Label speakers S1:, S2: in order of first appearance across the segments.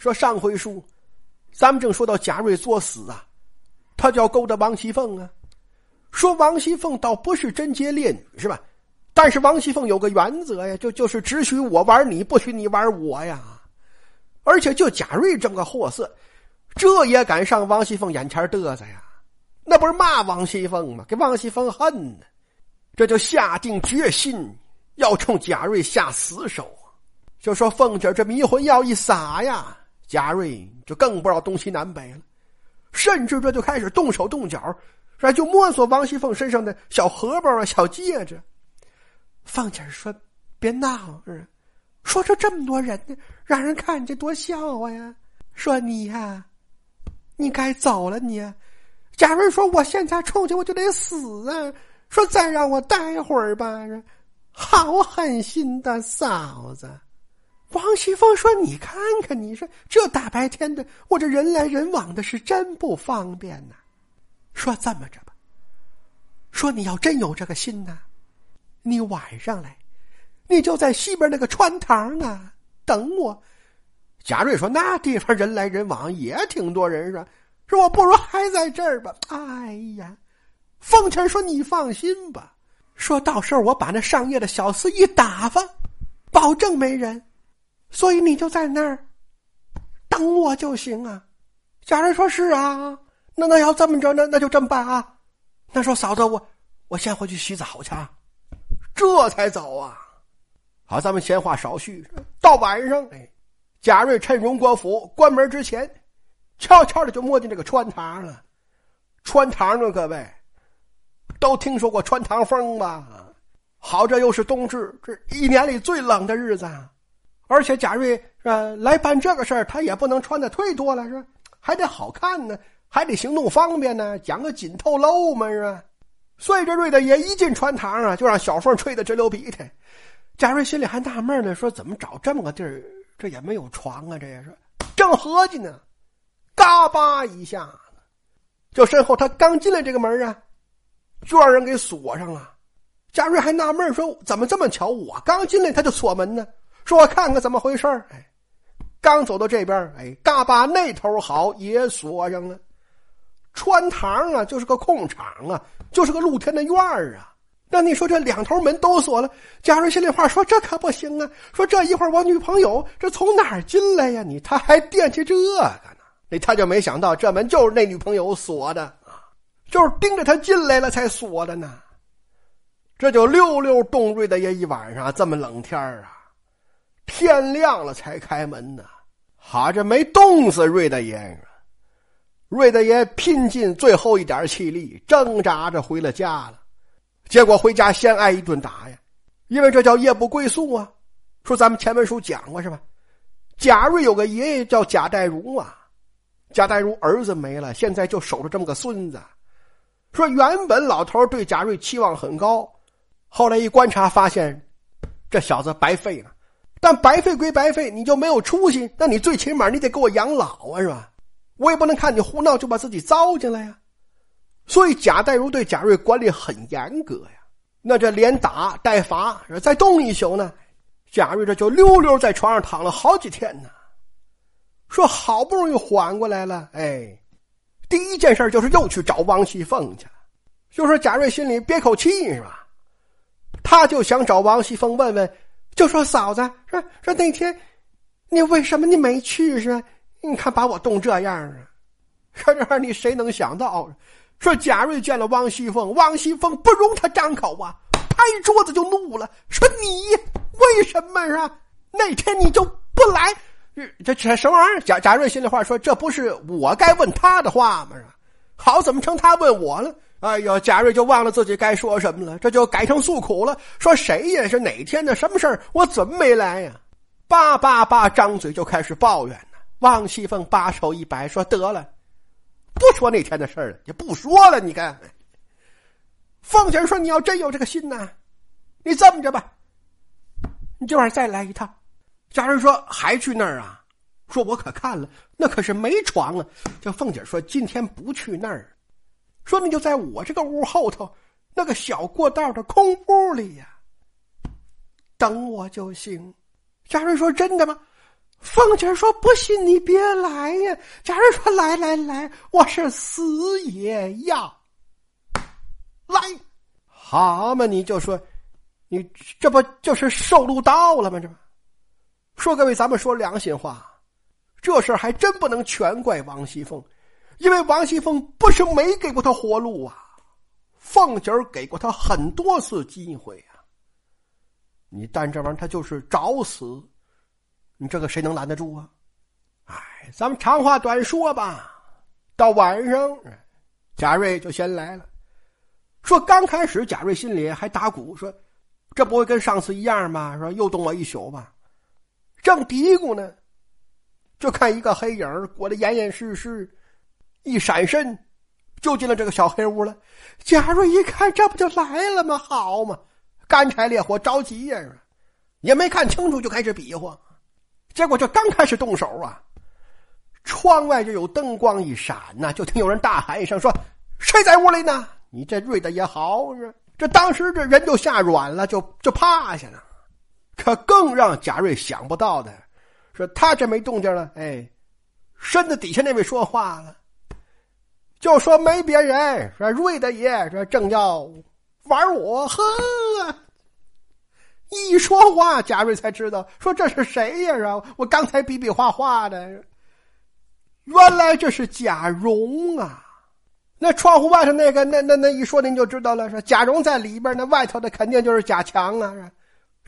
S1: 说上回书，咱们正说到贾瑞作死啊，他就要勾搭王熙凤啊。说王熙凤倒不是贞洁烈女是吧？但是王熙凤有个原则呀，就就是只许我玩你，不许你玩我呀。而且就贾瑞这么个货色，这也敢上王熙凤眼前嘚瑟呀？那不是骂王熙凤吗？给王熙凤恨呢，这就下定决心要冲贾瑞下死手。就说凤姐这迷魂药一撒呀，贾瑞就更不知道东西南北了，甚至这就开始动手动脚。说就摸索王熙凤身上的小荷包啊、小戒指。凤姐说：“别闹，说这这么多人呢，让人看见多笑话呀。”说你呀，你该走了你。贾瑞说：“我现在出去我就得死啊！”说再让我待会儿吧。好狠心的嫂子。王熙凤说：“你看看，你说这大白天的，我这人来人往的，是真不方便呐。”说这么着吧，说你要真有这个心呐，你晚上来，你就在西边那个穿堂啊等我。贾瑞说：“那地方人来人往，也挺多人，是吧？说我不如还在这儿吧。”哎呀，凤琴说：“你放心吧，说到时候我把那上夜的小厮一打发，保证没人。所以你就在那儿等我就行啊。”贾瑞说：“是啊。”那那要这么着，那那就这么办啊！那说嫂子，我我先回去洗澡去，啊这才走啊！好，咱们闲话少叙。到晚上，哎，贾瑞趁荣国府关门之前，悄悄的就摸进这个穿堂了。穿堂呢，各位都听说过穿堂风吧？好，这又是冬至，这一年里最冷的日子，而且贾瑞呃来办这个事儿，他也不能穿的忒多了，是吧？还得好看呢。还得行动方便呢，讲个紧透露嘛是吧？所以这瑞大爷一进穿堂啊，就让小凤吹得直流鼻涕。贾瑞心里还纳闷呢，说怎么找这么个地儿，这也没有床啊？这也是正合计呢，嘎巴一下子，就身后他刚进来这个门啊，就让人给锁上了。贾瑞还纳闷说怎么这么巧，我刚进来他就锁门呢？说我看看怎么回事哎，刚走到这边，哎，嘎巴那头好也锁上了。穿堂啊，就是个空场啊，就是个露天的院儿啊。那你说这两头门都锁了，贾瑞心里话说这可不行啊。说这一会儿我女朋友这从哪儿进来呀？你他还惦记这个呢？那他就没想到这门就是那女朋友锁的啊，就是盯着他进来了才锁的呢。这就溜溜冻瑞的爷一晚上这么冷天啊，天亮了才开门呢。哈，这没冻死瑞大爷。瑞大爷拼尽最后一点气力，挣扎着回了家了。结果回家先挨一顿打呀，因为这叫夜不归宿啊。说咱们前文书讲过是吧？贾瑞有个爷爷叫贾代儒啊，贾代儒儿子没了，现在就守着这么个孙子。说原本老头对贾瑞期望很高，后来一观察发现，这小子白费了。但白费归白费，你就没有出息？那你最起码你得给我养老啊，是吧？我也不能看你胡闹就把自己糟践了呀，所以贾代儒对贾瑞管理很严格呀。那这连打带罚，再冻一宿呢，贾瑞这就溜溜在床上躺了好几天呢。说好不容易缓过来了，哎，第一件事就是又去找王熙凤去了。就说贾瑞心里憋口气是吧？他就想找王熙凤问问，就说嫂子说说那天你为什么你没去是？你看，把我冻这样啊！说这你谁能想到？说贾瑞见了王熙凤，王熙凤不容他张口啊，拍桌子就怒了，说你为什么啊？那天你就不来？这这什么玩意儿？贾贾瑞心里话说：这不是我该问他的话吗？好，怎么成他问我了？哎呦，贾瑞就忘了自己该说什么了，这就改成诉苦了，说谁呀？是哪天的什么事儿？我怎么没来呀？叭叭叭，张嘴就开始抱怨呢。王熙凤把手一摆，说：“得了，不说那天的事了，也不说了。你看，凤姐说：‘你要真有这个心呐，你这么着吧，你今晚再来一趟。’贾瑞说：‘还去那儿啊？’说我可看了，那可是没床啊。这凤姐说：‘今天不去那儿，说你就在我这个屋后头那个小过道的空屋里呀，等我就行。’贾瑞说：‘真的吗？’凤姐说：“不信你别来呀。”贾瑞说：“来来来，我是死也要来。”好嘛，你就说，你这不就是受禄到了吗？这，说各位，咱们说良心话，这事还真不能全怪王熙凤，因为王熙凤不是没给过他活路啊，凤姐给过他很多次机会啊。你但这玩意儿他就是找死。你这个谁能拦得住啊？哎，咱们长话短说吧。到晚上，贾瑞就先来了。说刚开始，贾瑞心里还打鼓，说这不会跟上次一样吗？说又冻我一宿吧。正嘀咕呢，就看一个黑影裹得严严实实，一闪身就进了这个小黑屋了。贾瑞一看，这不就来了吗？好嘛，干柴烈火，着急呀！也没看清楚，就开始比划。结果这刚开始动手啊，窗外就有灯光一闪呐，就听有人大喊一声说：“谁在屋里呢？”你这瑞的也好啊，这当时这人就吓软了，就就趴下了。可更让贾瑞想不到的，说他这没动静了，哎，身子底下那位说话了，就说没别人，说瑞的爷说正要玩我，呵。一说话，贾瑞才知道，说这是谁呀？啊，我刚才比比划划的，原来这是贾蓉啊！那窗户外头那个，那那那一说，您就知道了。说贾蓉在里边，那外头的肯定就是贾强啊！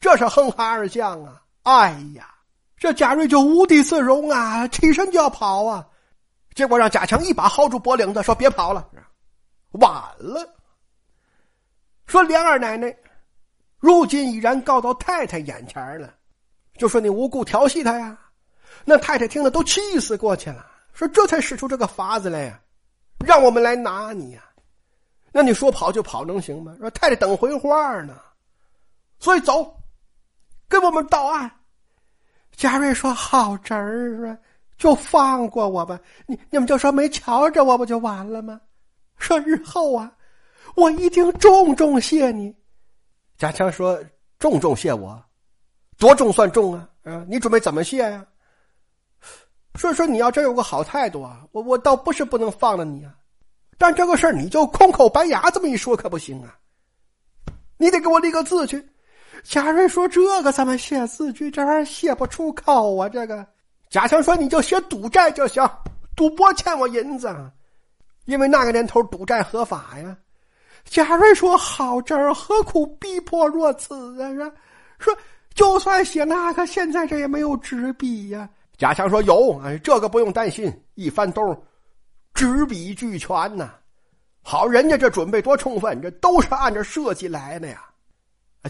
S1: 这是哼哈二将啊！哎呀，这贾瑞就无地自容啊，起身就要跑啊，结果让贾强一把薅住脖领子，说：“别跑了，晚了。”说梁二奶奶。如今已然告到太太眼前了，就说你无故调戏他呀。那太太听了都气死过去了，说这才使出这个法子来呀，让我们来拿你呀。那你说跑就跑能行吗？说太太等回话呢，所以走，跟我们到案。贾瑞说：“好侄儿啊，就放过我吧。你你们就说没瞧着我不就完了吗？说日后啊，我一定重重谢你。”贾强说：“重重谢我，多重算重啊？啊，你准备怎么谢呀？所以说你要真有个好态度啊，我我倒不是不能放了你啊，但这个事儿你就空口白牙这么一说可不行啊，你得给我立个字据。”贾瑞说：“这个怎么写字据？这玩意儿写不出口啊。”这个贾强说：“你就写赌债就行，赌博欠我银子，因为那个年头赌债合法呀。”贾瑞说：“好侄儿，何苦逼迫若此啊？”说：“就算写那个，现在这也没有纸笔呀。”贾强说：“有，哎，这个不用担心，一翻兜，纸笔俱全呐。好，人家这准备多充分，这都是按照设计来的呀。”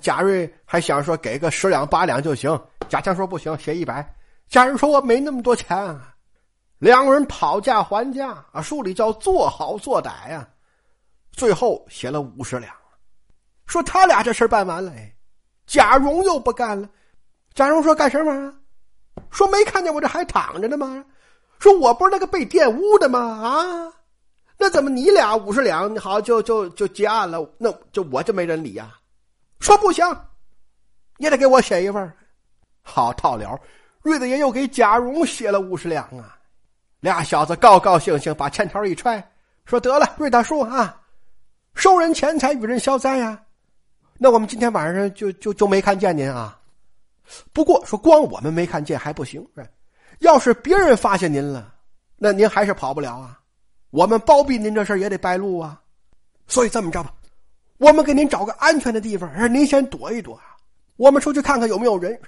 S1: 贾瑞还想说给个十两八两就行，贾强说：“不行，写一百。”贾瑞说：“我没那么多钱啊。”两个人讨价还价啊，书里叫做好做歹呀。最后写了五十两，说他俩这事办完了，哎，贾蓉又不干了。贾蓉说：“干什么？说没看见我这还躺着呢吗？说我不是那个被玷污的吗？啊，那怎么你俩五十两好就就就结案了？那就我就没人理呀？说不行，也得给我写一份。好，套了，瑞子爷又给贾蓉写了五十两啊。俩小子高高兴兴把欠条一揣，说得了，瑞大叔啊。”收人钱财，与人消灾呀。那我们今天晚上就就就没看见您啊。不过说光我们没看见还不行，要是别人发现您了，那您还是跑不了啊。我们包庇您这事也得败露啊。所以这么着吧，我们给您找个安全的地方，您先躲一躲啊。我们出去看看有没有人，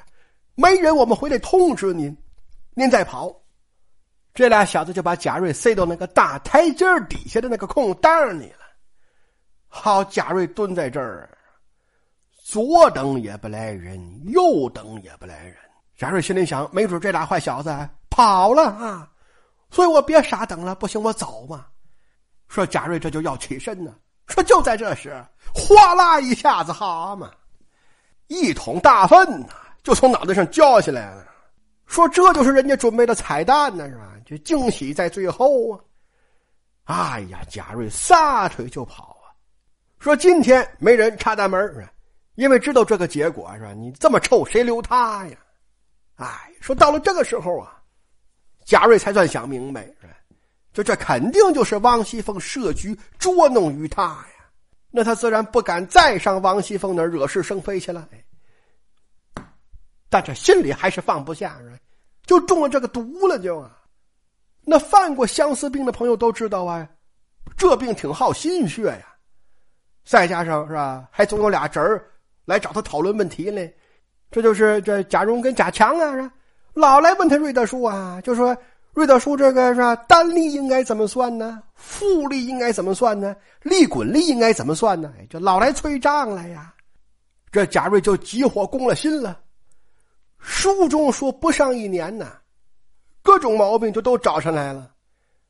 S1: 没人我们回来通知您，您再跑。这俩小子就把贾瑞塞到那个大台阶底下的那个空档里了。好，贾瑞蹲在这儿，左等也不来人，右等也不来人。贾瑞心里想：没准这俩坏小子跑了啊，所以我别傻等了，不行，我走嘛。说贾瑞这就要起身呢，说就在这时，哗啦一下子，好嘛，一桶大粪呐，就从脑袋上浇下来了。说这就是人家准备的彩蛋呢，是吧？就惊喜在最后啊！哎呀，贾瑞撒腿就跑啊。说今天没人插大门因为知道这个结果是吧？你这么臭，谁留他呀？哎，说到了这个时候啊，贾瑞才算想明白，就这肯定就是王熙凤设局捉弄于他呀。那他自然不敢再上王熙凤那惹是生非去了。但这心里还是放不下，就中了这个毒了，就啊。那犯过相思病的朋友都知道啊，这病挺耗心血呀。再加上是吧，还总有俩侄儿来找他讨论问题呢。这就是这贾蓉跟贾强啊，是老来问他瑞德叔啊，就说瑞德叔这个是吧，单利应该怎么算呢？复利应该怎么算呢？利滚利应该怎么算呢？就老来催账来呀。这贾瑞就急火攻了心了。书中说不上一年呢，各种毛病就都找上来了。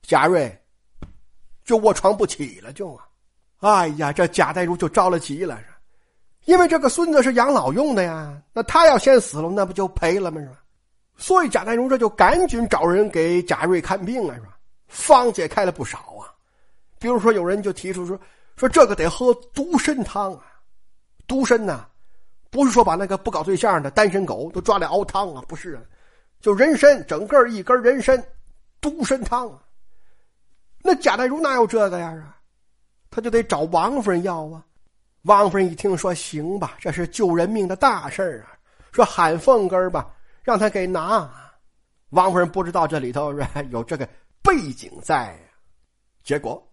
S1: 贾瑞就卧床不起了，就啊，哎呀，这贾代儒就着了急了。因为这个孙子是养老用的呀，那他要先死了，那不就赔了吗？是吧？所以贾代儒这就赶紧找人给贾瑞看病啊，是吧？方子也开了不少啊。比如说，有人就提出说：“说这个得喝独参汤啊，独参呢，不是说把那个不搞对象的单身狗都抓来熬汤啊，不是啊，就人参整个一根人参，独参汤啊。那贾代儒哪有这个呀？啊，他就得找王夫人要啊。”王夫人一听说行吧，这是救人命的大事啊！说喊凤根吧，让他给拿。王夫人不知道这里头 有这个背景在，结果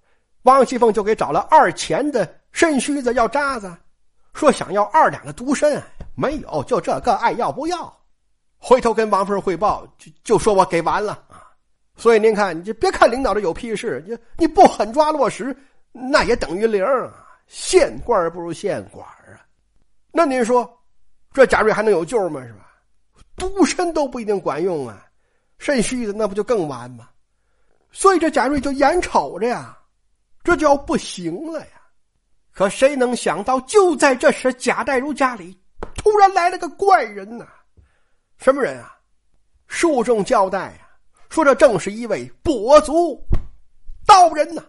S1: 王熙凤就给找了二钱的肾虚子要渣子，说想要二两的独参，没有，就这个爱要不要？回头跟王夫人汇报，就就说我给完了啊！所以您看，你就别看领导这有屁事，你你不狠抓落实，那也等于零啊。县官不如县管啊，那您说，这贾瑞还能有救吗？是吧？独参都不一定管用啊，肾虚的那不就更完吗？所以这贾瑞就眼瞅着呀，这就要不行了呀。可谁能想到，就在这时，贾代儒家里突然来了个怪人呐！什么人啊？树中交代啊，说这正是一位跛足道人呐。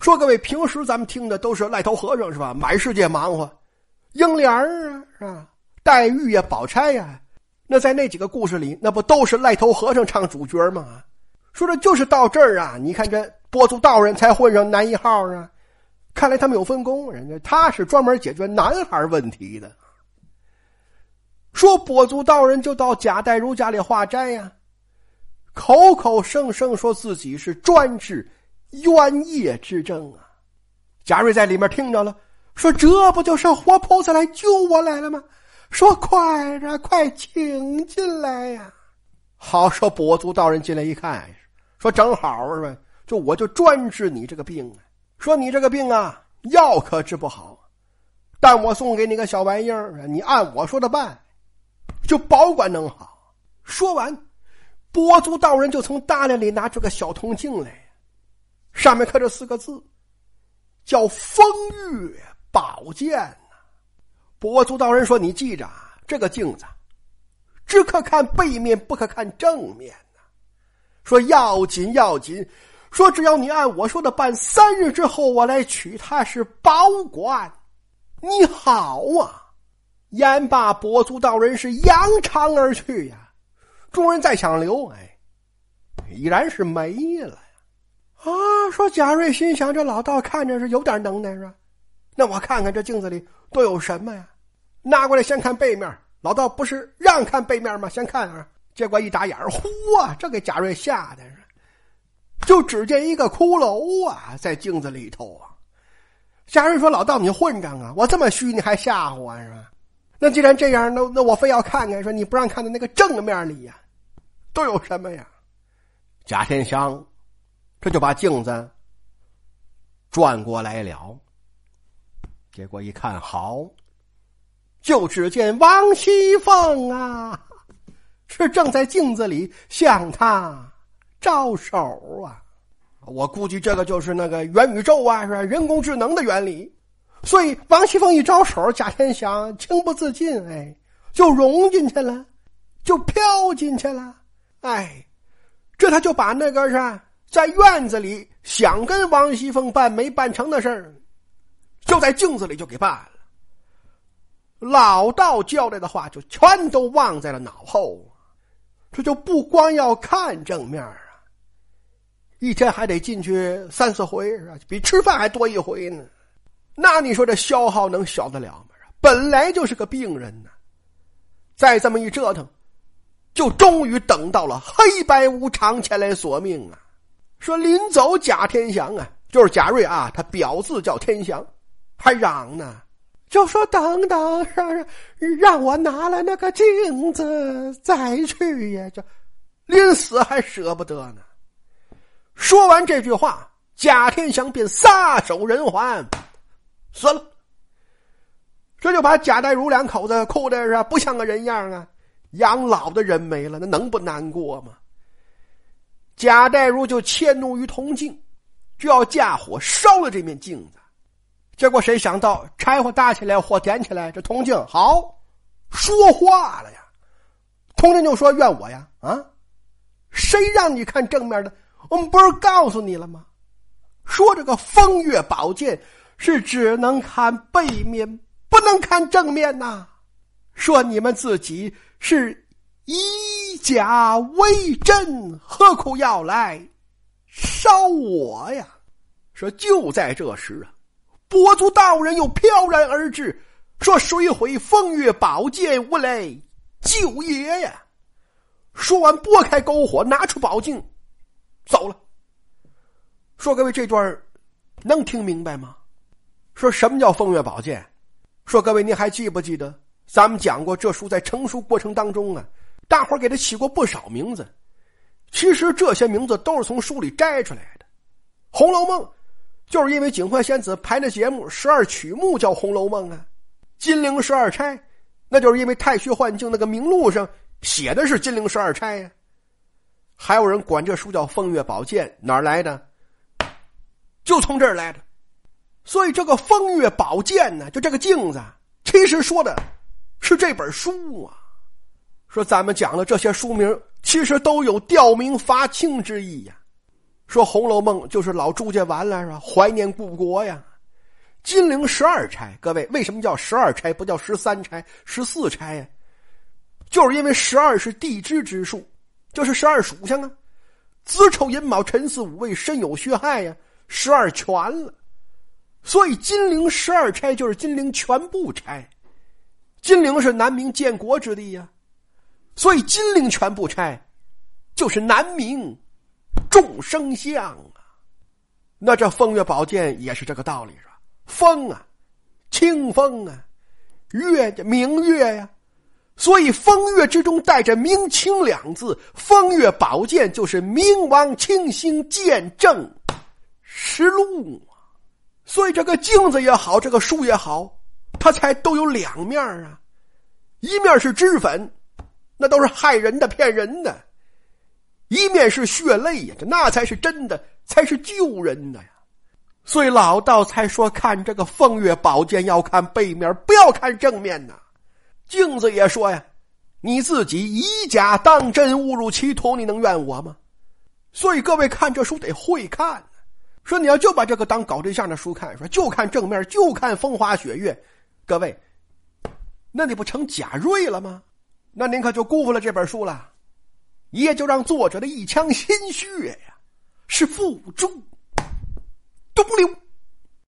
S1: 说各位，平时咱们听的都是赖头和尚是吧？满世界忙活，英莲儿啊是吧？黛玉呀，宝钗呀，那在那几个故事里，那不都是赖头和尚唱主角吗？说这就是到这儿啊，你看这跛足道人才混上男一号啊。看来他们有分工，人家他是专门解决男孩问题的。说跛足道人就到贾代儒家里化斋呀，口口声声说自己是专治。冤业之争啊！贾瑞在里面听着了，说：“这不就是活菩萨来救我来了吗？”说：“快着，快请进来呀！”好说，跛足道人进来一看，说：“正好是吧？就我就专治你这个病啊！说你这个病啊，药可治不好，但我送给你个小玩意儿，你按我说的办，就保管能好。”说完，跛足道人就从大殿里拿出个小铜镜来。上面刻着四个字，叫“风月宝剑”呐。跛足道人说：“你记着，这个镜子只可看背面，不可看正面呐。说要紧要紧，说只要你按我说的办，三日之后我来取他是保管。你好啊！”言罢，跛足道人是扬长而去呀。众人再想留，哎，已然是没了。啊，说贾瑞心想，这老道看着是有点能耐，是吧？那我看看这镜子里都有什么呀？拿过来先看背面。老道不是让看背面吗？先看啊。结果一打眼儿，呼啊，这给贾瑞吓的是，就只见一个骷髅啊，在镜子里头啊。家人说：“老道，你混账啊！我这么虚，你还吓唬我是吧？那既然这样，那那我非要看看，说你不让看的那个正面里呀，都有什么呀？”贾天香。这就把镜子转过来了，结果一看，好，就只见王熙凤啊，是正在镜子里向他招手啊。我估计这个就是那个元宇宙啊，是吧？人工智能的原理。所以王熙凤一招手，贾天祥情不自禁，哎，就融进去了，就飘进去了。哎，这他就把那个是。在院子里想跟王熙凤办没办成的事儿，就在镜子里就给办了。老道交代的话就全都忘在了脑后。这就不光要看正面，一天还得进去三四回，是吧？比吃饭还多一回呢。那你说这消耗能小得了吗？本来就是个病人呢，再这么一折腾，就终于等到了黑白无常前来索命啊！说临走贾天祥啊，就是贾瑞啊，他表字叫天祥，还嚷呢。就说等等，让让我拿了那个镜子再去呀！这临死还舍不得呢。说完这句话，贾天祥便撒手人寰，死了。这就把贾代儒两口子哭的是不像个人样啊！养老的人没了，那能不难过吗？贾代儒就迁怒于铜镜，就要架火烧了这面镜子。结果谁想到柴火搭起来，火点起来，这铜镜好说话了呀！铜镜就说：“怨我呀！啊，谁让你看正面的？我们不是告诉你了吗？说这个风月宝剑是只能看背面，不能看正面呐！说你们自己是以假为真，何苦要来烧我呀？”说就在这时啊。跛足道人又飘然而至，说：“谁毁风月宝剑？无雷救爷呀！”说完，拨开篝火，拿出宝镜，走了。说各位，这段能听明白吗？说什么叫风月宝剑？说各位，您还记不记得咱们讲过这书在成书过程当中啊？大伙给他起过不少名字，其实这些名字都是从书里摘出来的，《红楼梦》。就是因为警幻仙子排那节目十二曲目叫《红楼梦》啊，金陵十二钗，那就是因为太虚幻境那个名录上写的是金陵十二钗呀。还有人管这书叫《风月宝剑》，哪儿来的？就从这儿来的。所以这个《风月宝剑》呢，就这个镜子，其实说的是这本书啊。说咱们讲的这些书名，其实都有吊民伐清之意呀。说《红楼梦》就是老朱家完了是吧？怀念故国呀。金陵十二钗，各位为什么叫十二钗，不叫十三钗、十四钗呀？就是因为十二是地支之数，就是十二属相啊。子丑寅卯辰巳午未申酉戌亥呀，十二全了。所以金陵十二钗就是金陵全部钗。金陵是南明建国之地呀，所以金陵全部钗就是南明。众生相啊，那这风月宝剑也是这个道理是吧？风啊，清风啊，月明月呀，所以风月之中带着明清两字，风月宝剑就是明王清心见证实录啊。所以这个镜子也好，这个书也好，它才都有两面啊，一面是脂粉，那都是害人的、骗人的。一面是血泪呀，这那才是真的，才是救人的呀。所以老道才说，看这个风月宝剑要看背面，不要看正面呐。镜子也说呀，你自己以假当真，误入歧途，你能怨我吗？所以各位看这书得会看。说你要就把这个当搞对象的书看，说就看正面，就看风花雪月，各位，那你不成贾瑞了吗？那您可就辜负了这本书了。也就让作者的一腔心血呀，是付诸东流。